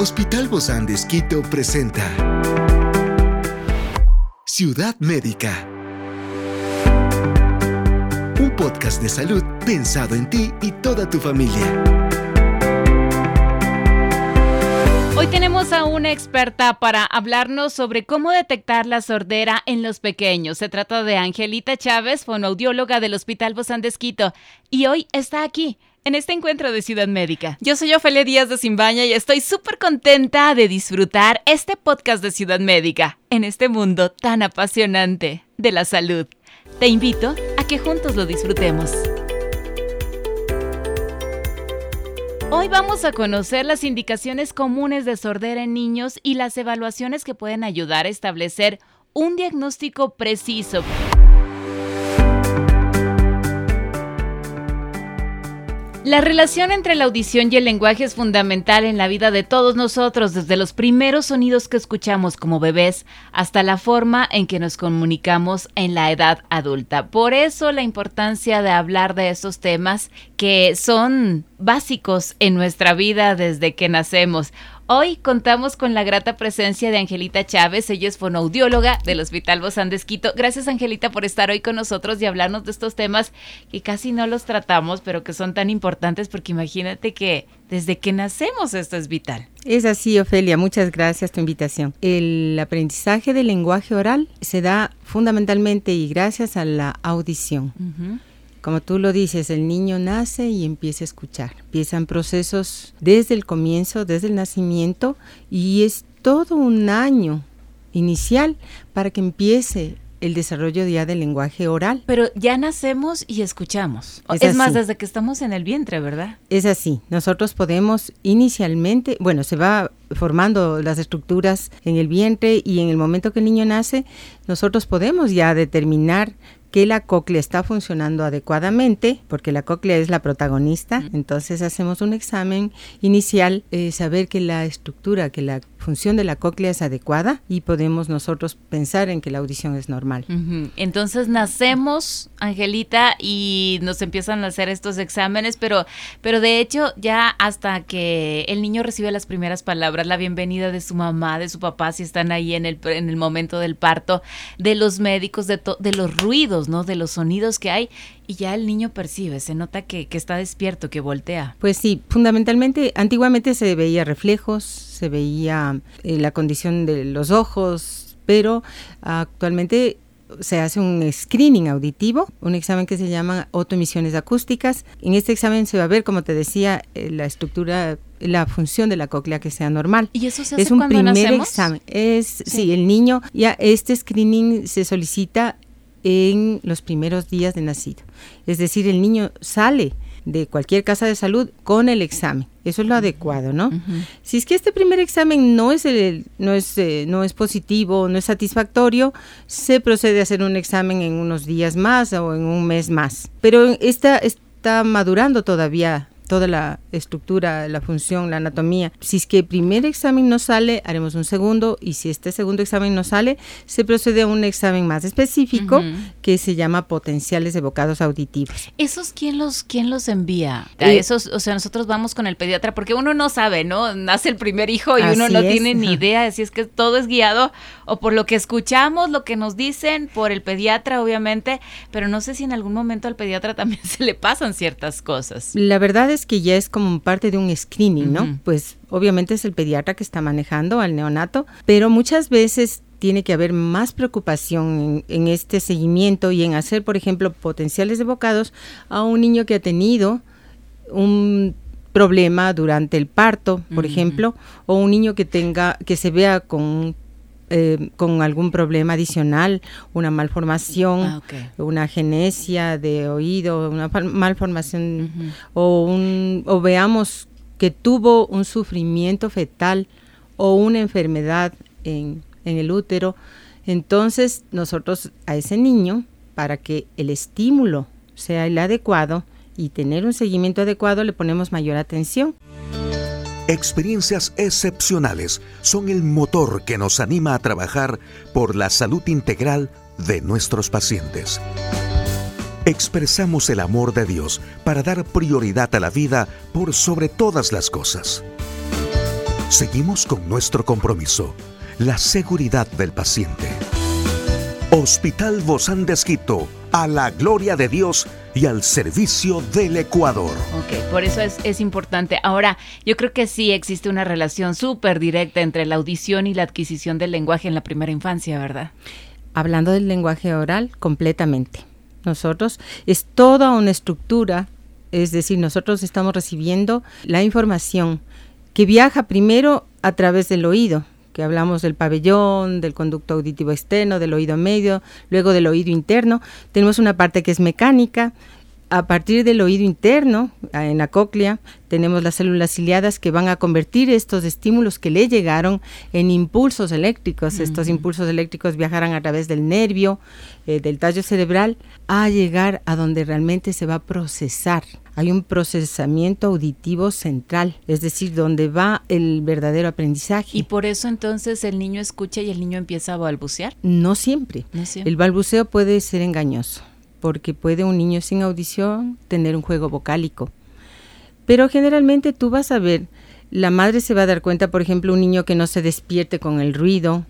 Hospital Bozán de presenta Ciudad Médica. Un podcast de salud pensado en ti y toda tu familia. Hoy tenemos a una experta para hablarnos sobre cómo detectar la sordera en los pequeños. Se trata de Angelita Chávez, fonoaudióloga del Hospital Bozán de y hoy está aquí en este encuentro de Ciudad Médica. Yo soy Ofelia Díaz de Simbaña y estoy súper contenta de disfrutar este podcast de Ciudad Médica en este mundo tan apasionante de la salud. Te invito a que juntos lo disfrutemos. Hoy vamos a conocer las indicaciones comunes de sordera en niños y las evaluaciones que pueden ayudar a establecer un diagnóstico preciso. La relación entre la audición y el lenguaje es fundamental en la vida de todos nosotros, desde los primeros sonidos que escuchamos como bebés hasta la forma en que nos comunicamos en la edad adulta. Por eso la importancia de hablar de estos temas que son básicos en nuestra vida desde que nacemos. Hoy contamos con la grata presencia de Angelita Chávez, ella es fonoaudióloga del Hospital Bozán de Esquito. Gracias Angelita por estar hoy con nosotros y hablarnos de estos temas que casi no los tratamos, pero que son tan importantes porque imagínate que desde que nacemos esto es vital. Es así, Ofelia, muchas gracias por tu invitación. El aprendizaje del lenguaje oral se da fundamentalmente y gracias a la audición. Como tú lo dices, el niño nace y empieza a escuchar. Empiezan procesos desde el comienzo, desde el nacimiento, y es todo un año inicial para que empiece el desarrollo ya del lenguaje oral. Pero ya nacemos y escuchamos. Es, más, desde que estamos en el vientre, ¿verdad? Es así. Nosotros podemos inicialmente, bueno, se va formando las estructuras en el vientre y en el momento que el niño nace, nosotros podemos ya determinar que la cóclea está funcionando adecuadamente, porque la cóclea es la protagonista, entonces hacemos un examen inicial, eh, saber que la estructura, que la función de la cóclea es adecuada y podemos nosotros pensar en que la audición es normal. Entonces nacemos, Angelita, y nos empiezan a hacer estos exámenes, pero, pero de hecho ya hasta que el niño recibe las primeras palabras, la bienvenida de su mamá, de su papá, si están ahí en el, en el momento del parto, de los médicos, de, de los ruidos, ¿no? De los sonidos que hay y ya el niño percibe, se nota que, que, está despierto, que voltea. Pues sí, fundamentalmente, antiguamente se veía reflejos, se veía eh, la condición de los ojos, pero actualmente se hace un screening auditivo, un examen que se llama autoemisiones acústicas. En este examen se va a ver, como te decía, eh, la estructura, la función de la cóclea que sea normal. ¿Y eso se hace es un primer examen. Es sí. sí, el niño ya este screening se solicita en los primeros días de nacido. Es decir, el niño sale de cualquier casa de salud con el examen. Eso es lo adecuado, ¿no? Si es que este primer examen no es el, no es eh, no es positivo, no es satisfactorio, se procede a hacer un examen en unos días más o en un mes más. Pero esta está madurando todavía toda la estructura, la función, la anatomía. Si es que el primer examen no sale, haremos un segundo y si este segundo examen no sale, se procede a un examen más específico que se llama potenciales evocados auditivos. ¿Esos quién los quién los envía? Eh, esos, o sea, nosotros vamos con el pediatra porque uno no sabe, ¿no? Nace el primer hijo y uno no tiene ni idea de si es que todo es guiado o por lo que escuchamos, lo que nos dicen por el pediatra obviamente, pero no sé si en algún momento al pediatra también se le pasan ciertas cosas. La verdad es que ya es como parte de un screening, ¿no? Pues obviamente es el pediatra que está manejando al neonato, pero muchas veces tiene que haber más preocupación en, en, este seguimiento y en hacer, por ejemplo, potenciales evocados a un niño que ha tenido un problema durante el parto, por ejemplo, o un niño que tenga, que se vea con un eh, con algún problema adicional, una malformación, ah, una genesia de oído, una malformación o, un, o veamos que tuvo un sufrimiento fetal o una enfermedad en, en el útero, entonces nosotros a ese niño, para que el estímulo sea el adecuado y tener un seguimiento adecuado, le ponemos mayor atención. Experiencias excepcionales son el motor que nos anima a trabajar por la salud integral de nuestros pacientes. Expresamos el amor de Dios para dar prioridad a la vida por sobre todas las cosas. Seguimos con nuestro compromiso, la seguridad del paciente. Hospital Bozán de a la gloria de Dios y al servicio del Ecuador. Ok, por eso es, es importante. Ahora, yo creo que sí existe una relación súper directa entre la audición y la adquisición del lenguaje en la primera infancia, ¿verdad? Hablando del lenguaje oral, completamente. Nosotros es toda una estructura, es decir, nosotros estamos recibiendo la información que viaja primero a través del oído, que hablamos del pabellón, del conducto auditivo externo, del oído medio, luego del oído interno. Tenemos una parte que es mecánica. A partir del oído interno, en la cóclea, tenemos las células ciliadas que van a convertir estos estímulos que le llegaron en impulsos eléctricos. Estos impulsos eléctricos viajarán a través del nervio, eh, del tallo cerebral, a llegar a donde realmente se va a procesar hay un procesamiento auditivo central, es decir, donde va el verdadero aprendizaje. ¿Y por eso entonces el niño escucha y el niño empieza a balbucear? No siempre. El balbuceo puede ser engañoso, porque puede un niño sin audición tener un juego vocálico. Pero generalmente tú vas a ver la madre se va a dar cuenta, por ejemplo, un niño que no se despierte con el ruido.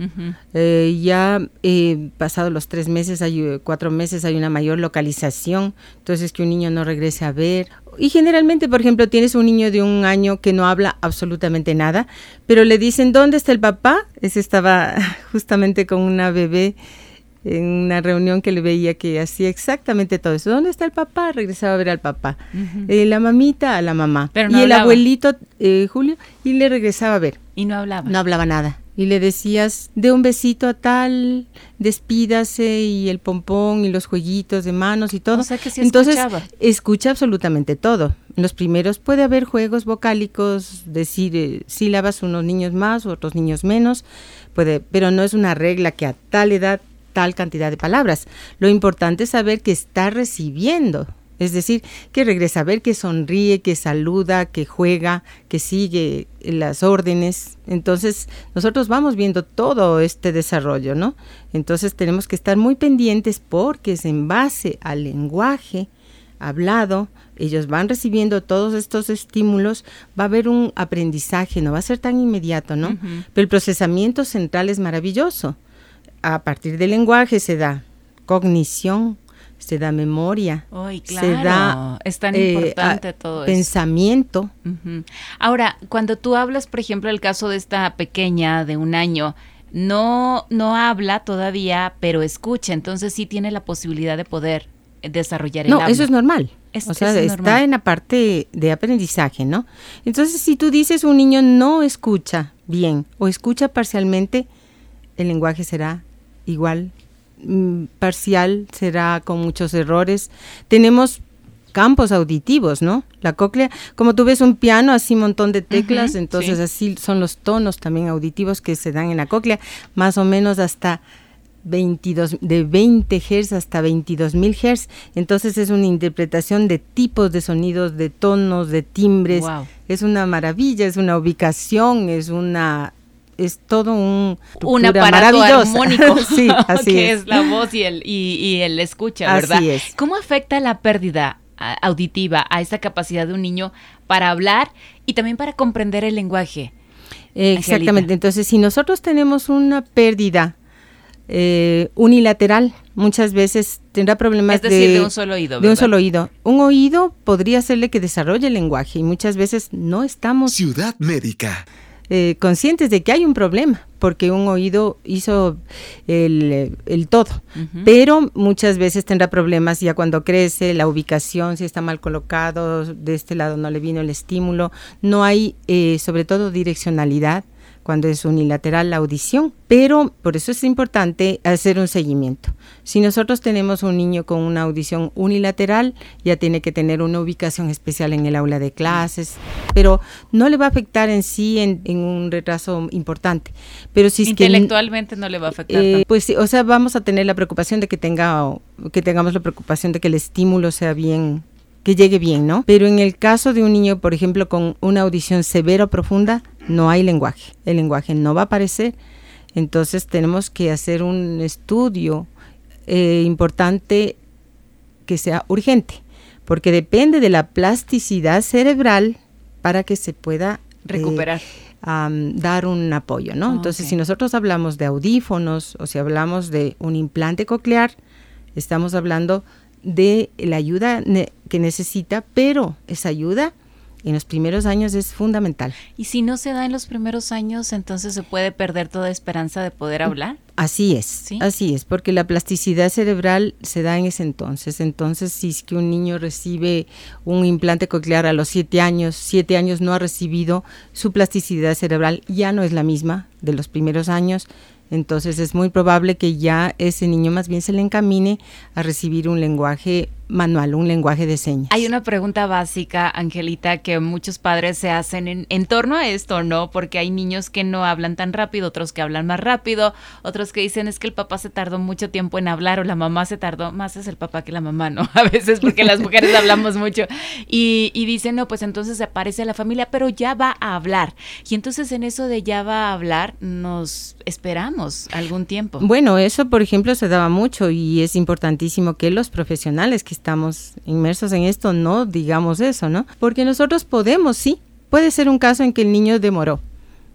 Eh, ya eh, pasado los tres meses, hay, eh, cuatro meses, hay una mayor localización. Entonces, que un niño no regrese a ver. Y generalmente, por ejemplo, tienes un niño de un año que no habla absolutamente nada, pero le dicen, ¿dónde está el papá? Ese estaba justamente con una bebé en una reunión que le veía que hacía exactamente todo eso. ¿Dónde está el papá? Regresaba a ver al papá. Eh, la mamita a la mamá. y el abuelito, eh, Julio, y le regresaba a ver. Y no hablaba. No hablaba nada. Y le decías, de un besito a tal, despídase, y el pompón, y los jueguitos de manos y todo. O sea que sí Entonces, escuchaba. escucha absolutamente todo. En los primeros puede haber juegos vocálicos, decir eh, sílabas, unos niños más, otros niños menos, puede, pero no es una regla que a tal edad tal cantidad de palabras. Lo importante es saber que está recibiendo, es decir, que regresa a ver, que sonríe, que saluda, que juega, que sigue las órdenes. Entonces, nosotros vamos viendo todo este desarrollo, ¿no? Entonces, tenemos que estar muy pendientes porque es en base al lenguaje hablado, ellos van recibiendo todos estos estímulos, va a haber un aprendizaje, no va a ser tan inmediato, ¿no? Pero el procesamiento central es maravilloso a partir del lenguaje se da cognición, se da memoria, se da es tan eh, importante todo pensamiento. Ahora, cuando tú hablas, por ejemplo, el caso de esta pequeña de un año, no no habla todavía, pero escucha, entonces sí tiene la posibilidad de poder desarrollar el No, eso es normal. o sea, está en la parte de aprendizaje, ¿no? Entonces, si tú dices un niño no escucha bien o escucha parcialmente, el lenguaje será igual mm, parcial, será con muchos errores. Tenemos campos auditivos, ¿no? La cóclea, como tú ves un piano, así un montón de teclas, entonces así son los tonos también auditivos que se dan en la cóclea, más o menos hasta 22, de 20 Hz hasta 22 mil Hz. Entonces es una interpretación de tipos de sonidos, de tonos, de timbres. Es una maravilla, es una ubicación, es una es todo un, un aparato armónico sí, así que es. la voz y el, y, el escucha, ¿verdad? Así es. ¿Cómo afecta la pérdida auditiva a esa capacidad de un niño para hablar y también para comprender el lenguaje? Exactamente. Entonces, si nosotros tenemos una pérdida eh, unilateral, muchas veces tendrá problemas es decir, de, un solo oído. De un solo oído. Un oído podría hacerle que desarrolle el lenguaje y muchas veces no estamos. Ciudad médica. Eh, conscientes de que hay un problema, porque un oído hizo el, todo, pero muchas veces tendrá problemas ya cuando crece, la ubicación, si está mal colocado, de este lado no le vino el estímulo, no hay eh, sobre todo direccionalidad cuando es unilateral la audición, pero por eso es importante hacer un seguimiento. Si nosotros tenemos un niño con una audición unilateral, ya tiene que tener una ubicación especial en el aula de clases, pero no le va a afectar en sí en, un retraso importante. Pero si intelectualmente no le va a afectar. Eh, pues sí, o sea, vamos a tener la preocupación de que tenga que tengamos la preocupación de que el estímulo sea bien que llegue bien, ¿no? Pero en el caso de un niño, por ejemplo, con una audición severa o profunda, no hay lenguaje. El lenguaje no va a aparecer. Entonces tenemos que hacer un estudio eh, importante que sea urgente, porque depende de la plasticidad cerebral para que se pueda eh, recuperar. dar un apoyo, ¿no? Entonces, si nosotros hablamos de audífonos o si hablamos de un implante coclear, estamos hablando de la ayuda que necesita, pero esa ayuda en los primeros años es fundamental. Y si no se da en los primeros años, entonces se puede perder toda esperanza de poder hablar. Así es, así es, porque la plasticidad cerebral se da en ese entonces. Entonces, si es que un niño recibe un implante coclear a los siete años, siete años no ha recibido, su plasticidad cerebral ya no es la misma de los primeros años entonces es muy probable que ya ese niño más bien se le encamine a recibir un lenguaje manual, un lenguaje de señas. Hay una pregunta básica, Angelita, que muchos padres se hacen en, torno a esto, ¿no? Porque hay niños que no hablan tan rápido, otros que hablan más rápido, otros que dicen es que el papá se tardó mucho tiempo en hablar o la mamá se tardó, más es el papá que la mamá, ¿no? A veces porque las mujeres hablamos mucho. Y, y dicen, no, pues entonces aparece la familia, pero ya va a hablar. Y entonces en eso de ya va a hablar, nos esperamos tiempo. Bueno, eso por ejemplo se daba mucho y es importantísimo que los profesionales que estamos inmersos en esto no digamos eso, ¿no? Porque nosotros podemos, sí, puede ser un caso en que el niño demoró,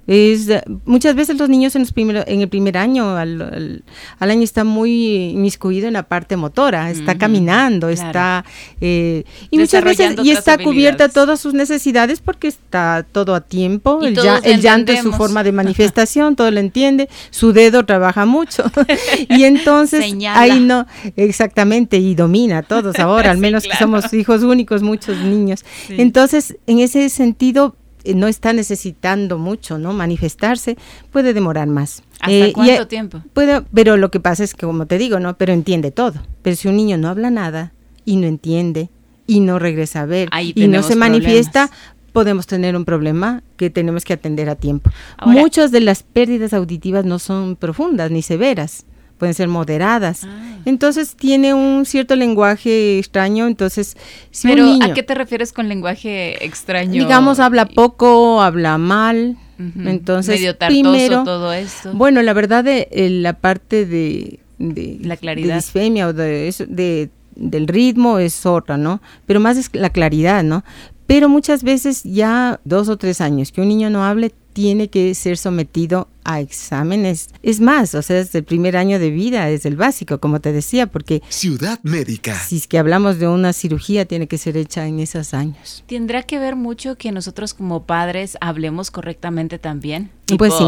es, muchas veces los niños en, los en el primer año, al, año, está muy inmiscuido en la parte motora, está caminando, está... Eh, y muchas veces, y está cubierta todas sus necesidades porque está todo a tiempo, el, llanto es su forma de manifestación, todo lo entiende, su dedo trabaja mucho. y entonces, ahí no, exactamente, y domina a todos ahora, al menos que somos hijos únicos, muchos niños. Entonces, en ese sentido, no está necesitando mucho, ¿no? Manifestarse puede demorar más. ¿Hasta eh, cuánto tiempo? Puede, pero lo que pasa es que, como te digo, ¿no? Pero entiende todo. Pero si un niño no habla nada y no entiende y no regresa a ver y no se manifiesta, podemos tener un problema que tenemos que atender a tiempo. Muchas de las pérdidas auditivas no son profundas ni severas pueden ser moderadas. Ah. Entonces tiene un cierto lenguaje extraño, entonces si Pero un niño, ¿a qué te refieres con lenguaje extraño? Digamos habla poco, habla mal. Entonces, Medio primero, todo esto. Bueno, la verdad de la parte de, la claridad, de disfemia o de, de del ritmo es otra, ¿no? Pero más es la claridad, ¿no? Pero muchas veces ya dos o tres años que un niño no hable tiene que ser sometido a exámenes. Es más, o sea, desde el primer año de vida, es el básico, como te decía, porque... Ciudad médica. Si es que hablamos de una cirugía, tiene que ser hecha en esos años. ¿Tendrá que ver mucho que nosotros como padres hablemos correctamente también? pues sí.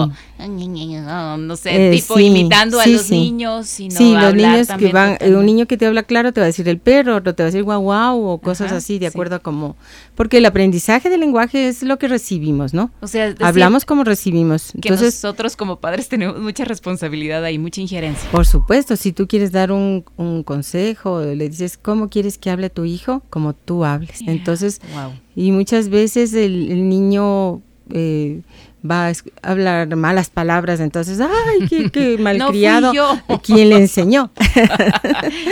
No sé, eh, tipo imitando a los niños. sí, los niños que van, un niño que te habla claro te va a decir el perro, otro te va a decir guau guau o cosas así, de acuerdo a como... Porque el aprendizaje del lenguaje es lo que recibimos, ¿no? O sea, hablamos como recibimos. Entonces, nosotros como padres tenemos mucha responsabilidad ahí, mucha injerencia. Por supuesto, si tú quieres dar un, consejo, le dices, ¿cómo quieres que hable tu hijo? Como tú hables. Entonces, y muchas veces el, niño... Eh, va a hablar malas palabras, entonces, ay, qué, qué malcriado. No ¿Quién le enseñó?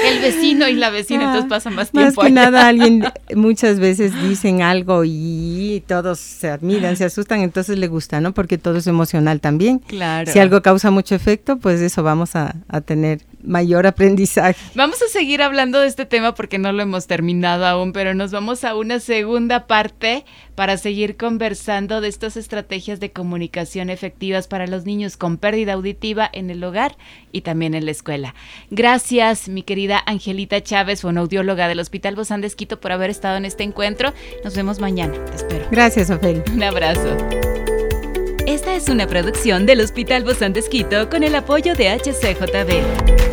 El vecino y la vecina, entonces pasa más tiempo. Más que nada, alguien muchas veces dicen algo y todos se admiran, se asustan, entonces le gusta, ¿no? Porque todo es emocional también. Claro. Si algo causa mucho efecto, pues eso vamos a, a tener mayor aprendizaje. Vamos a seguir hablando de este tema porque no lo hemos terminado aún, pero nos vamos a una segunda parte para seguir conversando de estas estrategias de comunicación efectivas para los niños con pérdida auditiva en el hogar y también en la escuela. Gracias, mi querida Angelita Chávez, una audióloga del Hospital Bozán de Esquito, por haber estado en este encuentro. Nos vemos mañana. Te espero. Gracias, Ofelia. Un abrazo. Esta es una producción del Hospital Bozán de Esquito con el apoyo de HCJB.